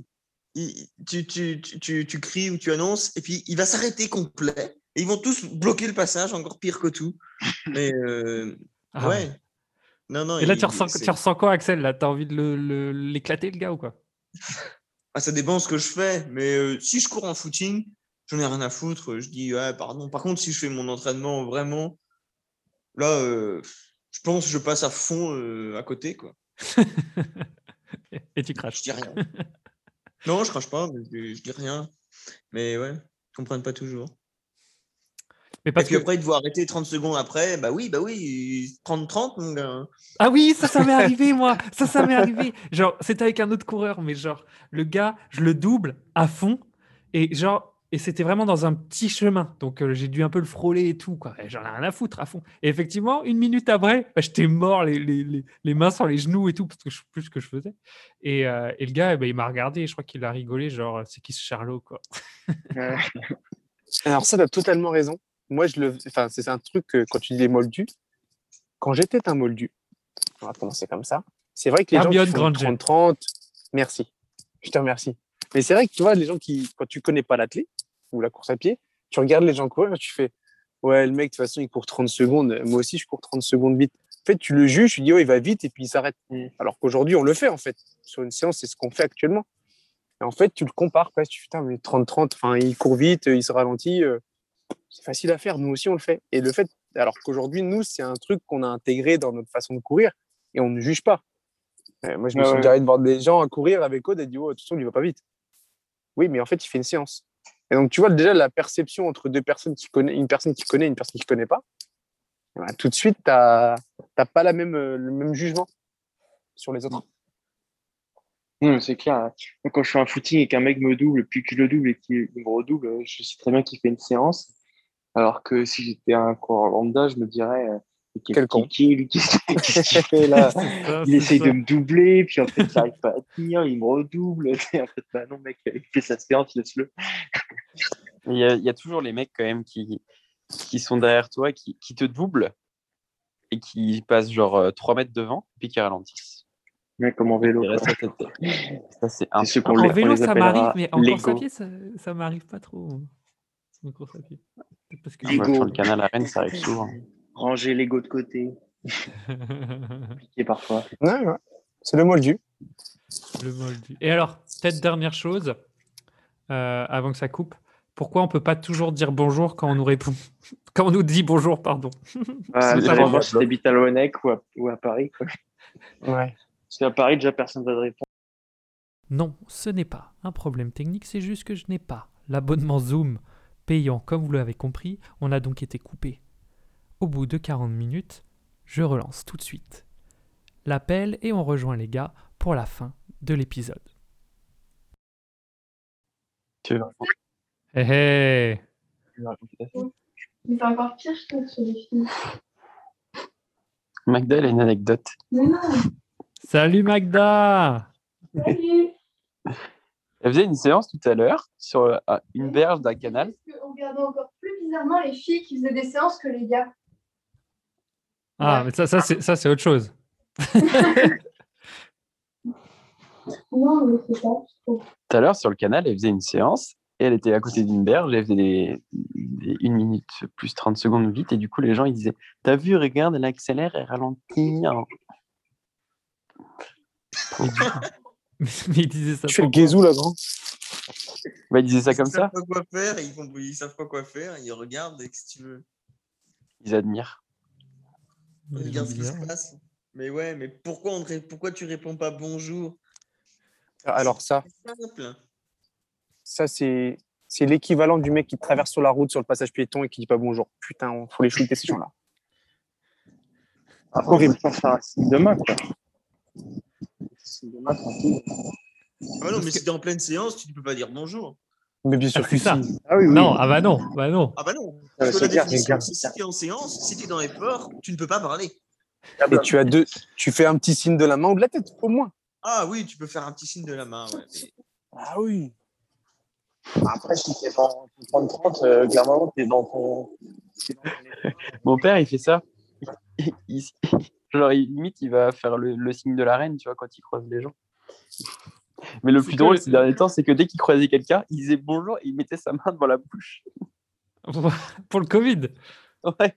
tu, tu, tu, tu, cries ou tu annonces, et puis il va s'arrêter complet. Et ils vont tous bloquer le passage, encore pire que tout. Mais euh, ah ouais. Non, non. Et là, tu, ressens, tu ressens quoi, Axel Là, t'as envie de l'éclater, le, gars, ou quoi? Ah, Ça dépend ce que je fais. Mais euh, si je cours en footing, j'en ai rien à foutre. Je dis, ouais, pardon. Par contre, si je fais mon entraînement vraiment, là, euh, je pense que je passe à fond euh, à côté, quoi. Et tu craches. Je dis rien. non, je crache pas, je, je dis rien. Mais ouais, ils comprennent pas toujours. Mais parce et puis que... après, il doit arrêter 30 secondes après. Bah oui, bah oui, 30-30, mon gars. Ah oui, ça, ça m'est arrivé, moi. Ça, ça m'est arrivé. Genre, c'était avec un autre coureur, mais genre, le gars, je le double à fond. Et genre, et c'était vraiment dans un petit chemin. Donc, euh, j'ai dû un peu le frôler et tout, quoi. J'en ai rien à foutre à fond. Et effectivement, une minute après, bah, j'étais mort, les, les, les, mains sur les genoux et tout, parce que je sais plus ce que je faisais. Et, euh, et le gars, bah, il m'a regardé et je crois qu'il a rigolé, genre, c'est qui ce Charlot, quoi? Alors, ça, tu as totalement raison moi, je le, enfin, c'est un truc que quand tu dis les moldus, quand j'étais un moldu, on va commencer comme ça. C'est vrai que les gens qui font 30, 30, merci, je te remercie. Mais c'est vrai que tu vois, les gens qui, quand tu connais pas l'athlète ou la course à pied, tu regardes les gens courir, tu fais, ouais, le mec, de toute façon, il court 30 secondes. Moi aussi, je cours 30 secondes vite. En fait, tu le juges, tu dis, oh, il va vite et puis il s'arrête. Mm. Alors qu'aujourd'hui, on le fait, en fait. Sur une séance, c'est ce qu'on fait actuellement. Et en fait, tu le compares, presque. Tu fais, putain, mais 30-30, enfin, il court vite, il se ralentit. Euh, c'est facile à faire. Nous aussi, on le fait. Et le fait, alors qu'aujourd'hui, nous, c'est un truc qu'on a intégré dans notre façon de courir et on ne juge pas. Euh, moi, je me suis déjà de voir des gens à courir avec Aude et dit, oh, de toute façon, il va pas vite. Oui, mais en fait, il fait une séance. Et donc, tu vois déjà la perception entre deux personnes qui connaissent, une personne qui connaît et une personne qui ne connaît pas. Ben, tout de suite, tu n'as pas la même, euh, le même jugement sur les autres. c'est clair. Quand je fais un footing et qu'un mec me double, puis qu'il le double et qu'il me redouble, je sais très bien qu'il fait une séance. Alors que si j'étais un coureur lambda, je me dirais euh, quel con Qu'est-ce qu'il fait là? Il essaye de me doubler, puis en fait, il n'arrive pas à tenir, il me redouble. en fait, bah non, mec, il fait sa séance, laisse-le. Il y, a, il y, a, toujours les mecs quand même qui, qui sont derrière toi, qui, qui te doublent et qui passent genre 3 euh, mètres devant, puis qui ralentissent. Mais comme en vélo. Ça, c'est un... En vélo, ça m'arrive, mais en course à pied, ça, ça m'arrive pas trop. Parce que sur le canal à Rennes, ça arrive souvent. Ranger l'ego de côté. Compliqué parfois. Ouais, ouais. C'est le moldu. Le moldu. Et alors, peut-être dernière chose, euh, avant que ça coupe. Pourquoi on peut pas toujours dire bonjour quand on nous répond Quand on nous dit bonjour, pardon? Ah, ça si t'habites à Loanec ou à, ou à Paris. Quoi. Ouais. Parce qu'à Paris, déjà, personne ne va te répondre. Non, ce n'est pas un problème technique, c'est juste que je n'ai pas l'abonnement Zoom payant comme vous l'avez compris, on a donc été coupé. Au bout de 40 minutes, je relance tout de suite l'appel et on rejoint les gars pour la fin de l'épisode. Tu Hé hé C'est encore pire, je trouve, sur les films. Magda, elle a une anecdote. Salut Magda Salut elle faisait une séance tout à l'heure sur euh, une berge d'un canal. On regardait encore plus bizarrement les filles qui faisaient des séances que les gars? Ah, mais ça, ça c'est autre chose. non, mais c'est pas. Tout à l'heure, sur le canal, elle faisait une séance et elle était à côté d'une berge. Elle faisait des, une minute plus 30 secondes vite. Et du coup, les gens, ils disaient T'as vu, regarde, elle accélère, elle ralentit. mais il disait ça. Tu fais le guézou là, grand bah, Il disait ça comme ça. Ils savent pas quoi faire, ils, font... ils savent pas quoi faire, ils regardent et que si tu veux? Ils admirent. Ils regardent ce qui se passe. Mais ouais, mais pourquoi, on... pourquoi tu réponds pas bonjour? Alors ça, ça c'est c'est l'équivalent du mec qui traverse sur la route sur le passage piéton et qui dit pas bonjour. Putain, il faut les shooter ces gens-là. Ah, horrible. Ça, demain, quoi. Ah non, mais si tu es en pleine séance, tu ne peux pas dire bonjour. Mais bien sûr, ah, c'est ça. Ah, oui, oui. Non, ah bah non, bah non. Ah bah non. Parce que la définition, c'est si tu es en séance, si tu es dans les peurs, tu ne peux pas parler. Ah bah. Et tu as deux, tu fais un petit signe de la main ou de la tête, au moins. Ah oui, tu peux faire un petit signe de la main, ouais. Ah oui. Après, si tu es dans ton 30-30, euh, clairement, tu es dans ton. Mon père, il fait ça. genre, limite, il va faire le, le, signe de la reine, tu vois, quand il croise les gens. Mais le plus drôle ces derniers temps, c'est que dès qu'il croisait quelqu'un, il disait bonjour et il mettait sa main devant la bouche. Pour le Covid Ouais.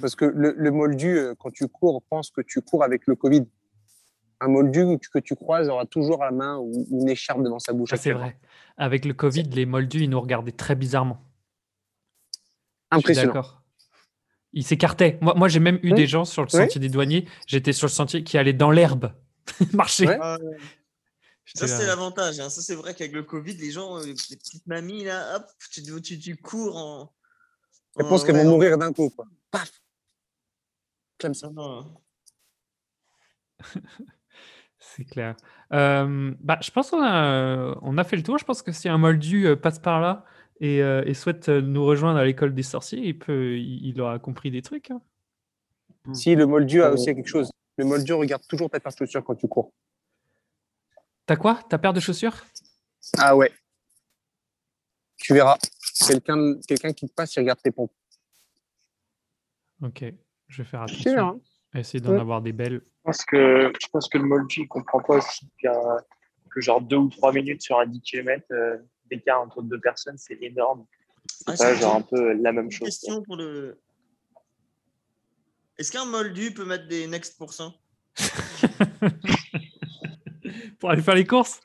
Parce que le, le, moldu, euh, quand tu cours, pense que tu cours avec le Covid. Un moldu que tu croises aura toujours la main ou une écharpe devant sa bouche. c'est vrai. Avec le Covid, les moldus, ils nous regardaient très bizarrement. Impressionnant. Ils s'écartaient. Moi, moi j'ai même eu des gens sur le sentier des douaniers. J'étais sur le sentier qui allait dans l'herbe marcher. Ah, ça, c'est l'avantage. Hein. Ça, c'est vrai qu'avec le Covid, les gens, euh, les petites mamies, là, hop, tu, tu, tu cours en. Je pense qu'elles vont mourir d'un coup. Quoi. Paf Comme ça. c'est clair. Euh, bah, je pense qu'on a, on a fait le tour. Je pense que si un moldu euh, passe par là, euh, et, souhaite euh, nous rejoindre à l'école des sorciers, il, peut, il, aura compris des trucs. Hein. Hmm. Si, le moldu a aussi quelque chose. Le moldu regarde toujours ta paire de chaussures quand tu cours. T'as quoi? Ta paire de chaussures? Ah ouais. Tu verras. Quelqu'un quelqu'un qui te passe, il regarde tes pompes. Ok, je vais faire attention. Essayer d'en avoir des belles. Je pense que, je pense que le moldu ne comprend pas aussi que genre deux ou trois minutes sur un 10 km, d'écart entre deux personnes, c'est énorme. Ah, c'est genre un peu la même chose. Question pour le. Est-ce qu'un moldu peut mettre des next pour ça Pour aller faire les courses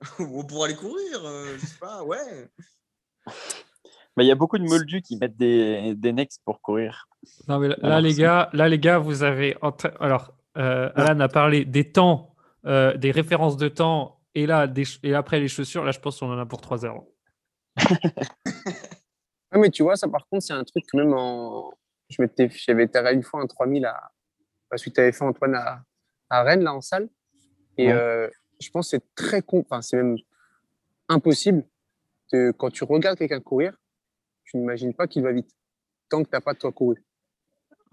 Ou pour aller courir, euh, je sais pas, ouais. Mais il y a beaucoup de moldus qui mettent des, des next pour courir. Non, mais là, les gars, là, les gars, vous avez. Alors, euh, Alan a parlé des temps, euh, des références de temps et là, et après les chaussures, là, je pense qu'on en a pour 3 heures. ouais, mais tu vois, ça, par contre, c'est un truc que même en. J'avais été une fois un 3000 à. Parce que tu avais fait Antoine à... à, Rennes, là, en salle. Et euh, je pense que c'est très con. Enfin, c'est même impossible. De... Quand tu regardes quelqu'un courir, tu n'imagines pas qu'il va vite. Tant que tu n'as pas toi couru.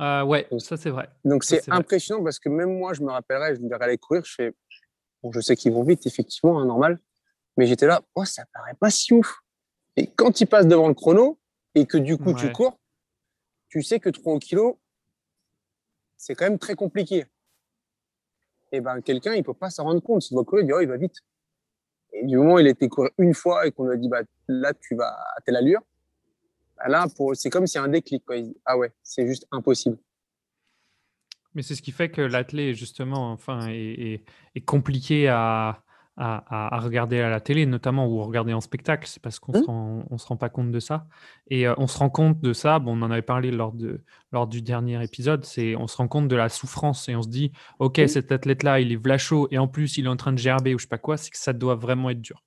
Euh, ouais, ça c'est vrai. Donc c'est impressionnant parce que même moi, je me rappellerai, je me dirais aller courir, je fais Bon, je sais qu'ils vont vite, effectivement, hein, normal. Mais j'étais là, oh, ça paraît pas si ouf. Et quand ils passent devant le chrono et que du coup tu cours, tu sais que 3 kilos, c'est quand même très compliqué. Et ben quelqu'un, il peut pas s'en rendre compte. S'il doit courir, il dit, oh, il va vite. Et du moment où il a été courir une fois et qu'on lui a dit, bah, là, tu vas à telle allure, bah, là, pour... c'est comme s'il y a un déclic. Quoi. dit, ah ouais, c'est juste impossible. Mais c'est ce qui fait que l'athlète, justement, enfin, est, compliqué à, à, regarder à la télé, notamment, ou regarder en spectacle. C'est parce qu'on ne mmh. se, rend pas compte de ça. Et euh, on se rend compte de ça, bon, on en avait parlé lors, de, lors du dernier épisode, c'est on se rend compte de la souffrance et on se dit, OK, mmh. cet athlète-là, il est vlacho et en plus, il est en train de gerber ou je sais pas quoi, c'est que ça doit vraiment être dur.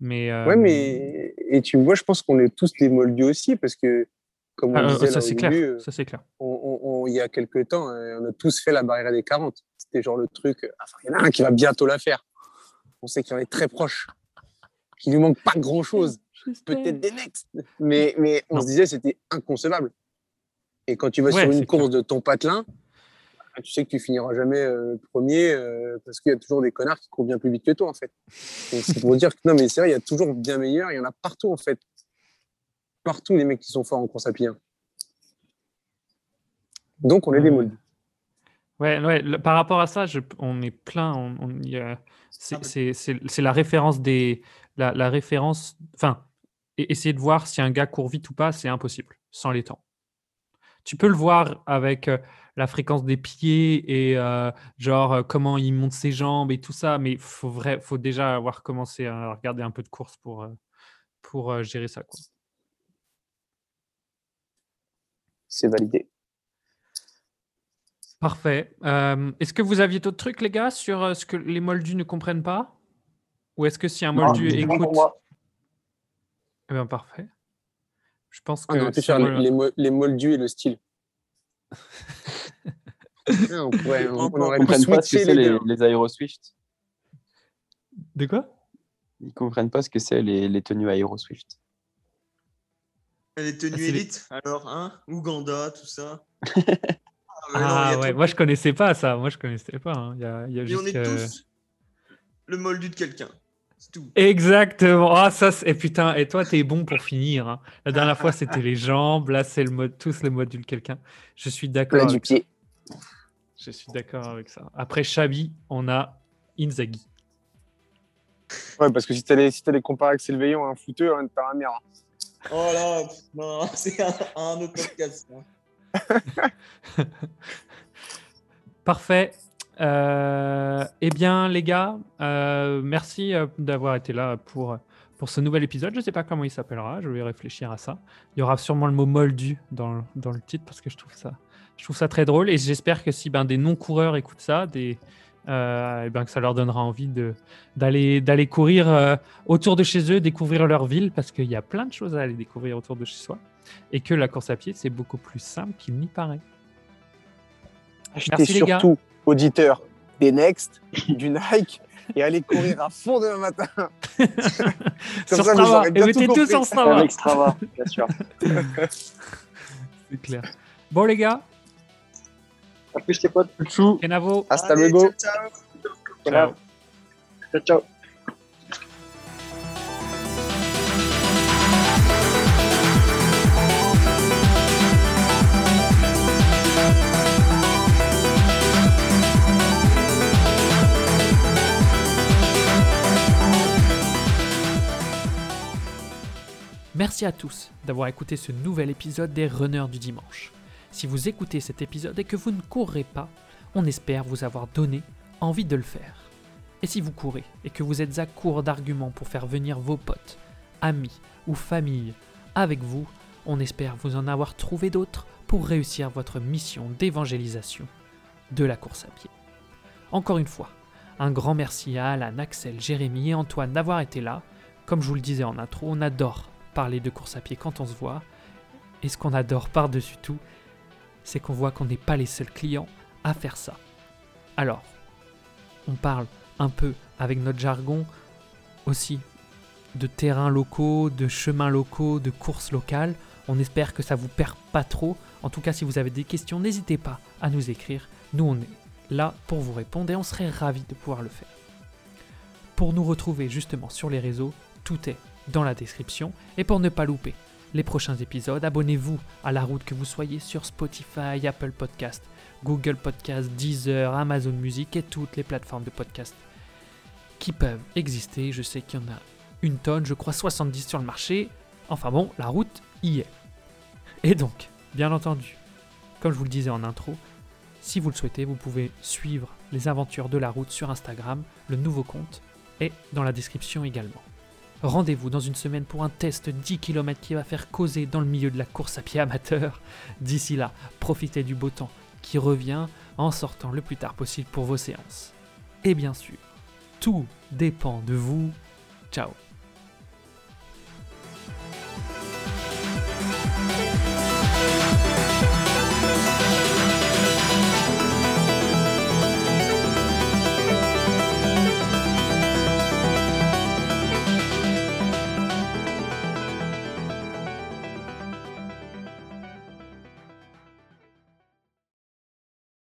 Mais, Ouais, mais et tu vois, je pense qu'on est tous des moldus aussi parce que comme on ah, disait ça, c'est clair. ça c'est clair. il y a quelques temps, euh, on a tous fait la barrière des 40. C'était genre le truc, enfin, il y en a un qui va bientôt la faire. On sait qu'il en est très proche, qu'il lui manque pas grand chose, peut-être des next, mais, mais on se disait c'était inconcevable. Et quand tu vas sur une course de ton patelin, bah, tu sais que tu finiras jamais euh, premier euh, parce qu'il y a toujours des connards qui courent bien plus vite que toi en fait. C'est pour dire que non mais c'est vrai, il y a toujours bien meilleur, il y en a partout en fait partout les mecs qui sont forts en course à pied. Hein. Donc, on est des moldus. Ouais, ouais, par rapport à ça, on est plein. On, c'est la référence des. La, référence. Enfin, essayer de voir si un gars court vite ou pas, c'est impossible, sans les temps. Tu peux le voir avec euh, la fréquence des pieds et euh, genre euh, comment il monte ses jambes et tout ça, mais il faut, vrai, faut déjà avoir commencé à regarder un peu de course pour, pour gérer ça. Quoi. C'est validé. Parfait. Euh, est-ce que vous aviez d'autres trucs, les gars, sur euh, ce que les moldus ne comprennent pas? Ou est-ce que si un moldu écoute. Eh bien, parfait. Je pense ah, que. faire les, moldus et le style. on, pourrait, on, aurait pu switcher les, les, les De quoi? Ils comprennent pas ce que c'est les, les tenues Aeroswift. Les tenues ah, élites, alors, hein Ouganda, tout ça. ah, ah ouais, moi je connaissais pas ça. Moi je connaissais pas. Hein. Y y a juste on est tous le moldu de quelqu'un. Tout. Exactement. Ah, ça, et putain, et toi, t'es bon pour finir. Hein. La dernière fois, c'était les jambes. Là, c'est le mode, tous le module de quelqu'un. Je suis d'accord. du pied. Je suis d'accord avec ça. Après Chabi, on a Inzaghi. Ouais, parce que si t'allais si allais comparer avec Sylveillon, un footeur, un paramère. Oh là, c'est un, autre podcast. Parfait. Euh, eh bien, les gars, euh, merci euh, d'avoir été là pour, pour ce nouvel épisode. Je ne sais pas comment il s'appellera, je vais réfléchir à ça. Il y aura sûrement le mot moldu dans, dans le titre parce que je trouve ça, je trouve ça très drôle et j'espère que si ben, des non-coureurs écoutent ça, des, euh, ben, que ça leur donnera envie d'aller d'aller courir euh, autour de chez eux, découvrir leur ville, parce qu'il y a plein de choses à aller découvrir autour de chez soi, et que la course à pied, c'est beaucoup plus simple qu'il n'y paraît. Achetez surtout, auditeurs, des Next, du Nike, et allez courir à fond demain matin. Sur Strava, et mettez tous en Strava. Avec Strava, bien sûr. c'est clair. Bon les gars, à plus tes potes. Chou. Kenavo. Hasta luego. Ciao. Ciao. Ciao. ciao. Merci à tous d'avoir écouté ce nouvel épisode des Runners du dimanche. Si vous écoutez cet épisode et que vous ne courrez pas, on espère vous avoir donné envie de le faire. Et si vous courez et que vous êtes à court d'arguments pour faire venir vos potes, amis ou famille avec vous, on espère vous en avoir trouvé d'autres pour réussir votre mission d'évangélisation de la course à pied. Encore une fois, un grand merci à Alan, Axel, Jérémy et Antoine d'avoir été là. Comme je vous le disais en intro, on adore parler de course à pied quand on se voit. Et ce qu'on adore par-dessus tout, c'est qu'on voit qu'on n'est pas les seuls clients à faire ça. Alors, on parle un peu avec notre jargon aussi de terrains locaux, de chemins locaux, de courses locales. On espère que ça vous perd pas trop. En tout cas, si vous avez des questions, n'hésitez pas à nous écrire. Nous, on est là pour vous répondre et on serait ravis de pouvoir le faire. Pour nous retrouver justement sur les réseaux, tout est dans la description. Et pour ne pas louper les prochains épisodes. Abonnez-vous à la route que vous soyez sur Spotify, Apple Podcast, Google Podcast, Deezer, Amazon Music et toutes les plateformes de podcast qui peuvent exister. Je sais qu'il y en a une tonne, je crois 70 sur le marché. Enfin bon, la route y est. Et donc, bien entendu, comme je vous le disais en intro, si vous le souhaitez, vous pouvez suivre les aventures de la route sur Instagram. Le nouveau compte est dans la description également. Rendez-vous dans une semaine pour un test 10 km qui va faire causer dans le milieu de la course à pied amateur. D'ici là, profitez du beau temps qui revient en sortant le plus tard possible pour vos séances. Et bien sûr, tout dépend de vous. Ciao